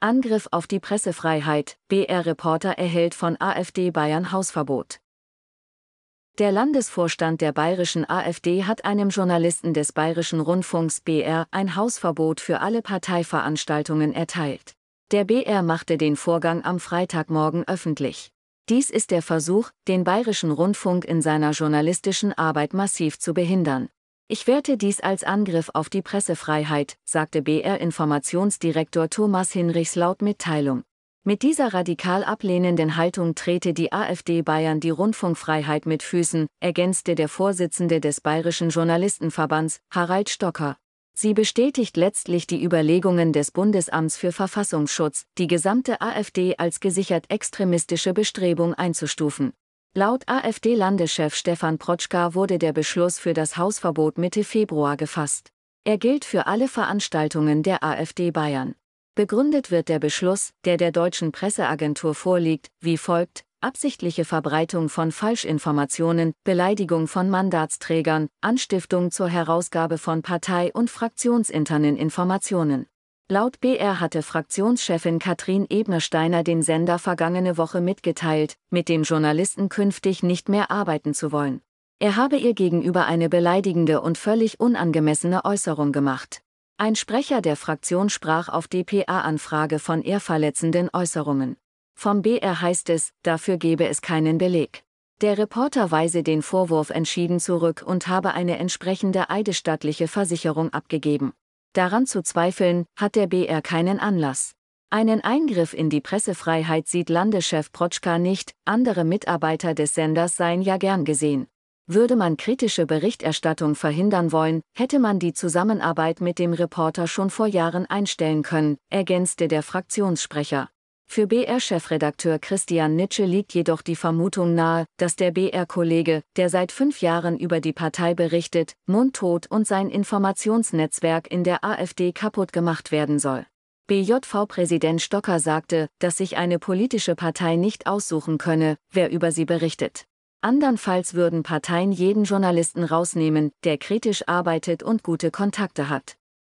Angriff auf die Pressefreiheit, BR-Reporter erhält von AfD Bayern Hausverbot. Der Landesvorstand der bayerischen AfD hat einem Journalisten des Bayerischen Rundfunks BR ein Hausverbot für alle Parteiveranstaltungen erteilt. Der BR machte den Vorgang am Freitagmorgen öffentlich. Dies ist der Versuch, den Bayerischen Rundfunk in seiner journalistischen Arbeit massiv zu behindern. Ich werte dies als Angriff auf die Pressefreiheit, sagte BR-Informationsdirektor Thomas Hinrichs laut Mitteilung. Mit dieser radikal ablehnenden Haltung trete die AfD Bayern die Rundfunkfreiheit mit Füßen, ergänzte der Vorsitzende des Bayerischen Journalistenverbands, Harald Stocker. Sie bestätigt letztlich die Überlegungen des Bundesamts für Verfassungsschutz, die gesamte AfD als gesichert extremistische Bestrebung einzustufen. Laut AfD-Landeschef Stefan Protschka wurde der Beschluss für das Hausverbot Mitte Februar gefasst. Er gilt für alle Veranstaltungen der AfD Bayern. Begründet wird der Beschluss, der der deutschen Presseagentur vorliegt, wie folgt absichtliche Verbreitung von Falschinformationen, Beleidigung von Mandatsträgern, Anstiftung zur Herausgabe von Partei- und fraktionsinternen Informationen. Laut BR hatte Fraktionschefin Katrin Ebnersteiner den Sender vergangene Woche mitgeteilt, mit dem Journalisten künftig nicht mehr arbeiten zu wollen. Er habe ihr gegenüber eine beleidigende und völlig unangemessene Äußerung gemacht. Ein Sprecher der Fraktion sprach auf DPA-Anfrage von ehrverletzenden Äußerungen. Vom BR heißt es, dafür gebe es keinen Beleg. Der Reporter weise den Vorwurf entschieden zurück und habe eine entsprechende eidesstattliche Versicherung abgegeben. Daran zu zweifeln, hat der BR keinen Anlass. Einen Eingriff in die Pressefreiheit sieht Landeschef Protschka nicht, andere Mitarbeiter des Senders seien ja gern gesehen. Würde man kritische Berichterstattung verhindern wollen, hätte man die Zusammenarbeit mit dem Reporter schon vor Jahren einstellen können, ergänzte der Fraktionssprecher. Für BR-Chefredakteur Christian Nitsche liegt jedoch die Vermutung nahe, dass der BR-Kollege, der seit fünf Jahren über die Partei berichtet, mundtot und sein Informationsnetzwerk in der AfD kaputt gemacht werden soll. BJV-Präsident Stocker sagte, dass sich eine politische Partei nicht aussuchen könne, wer über sie berichtet. Andernfalls würden Parteien jeden Journalisten rausnehmen, der kritisch arbeitet und gute Kontakte hat.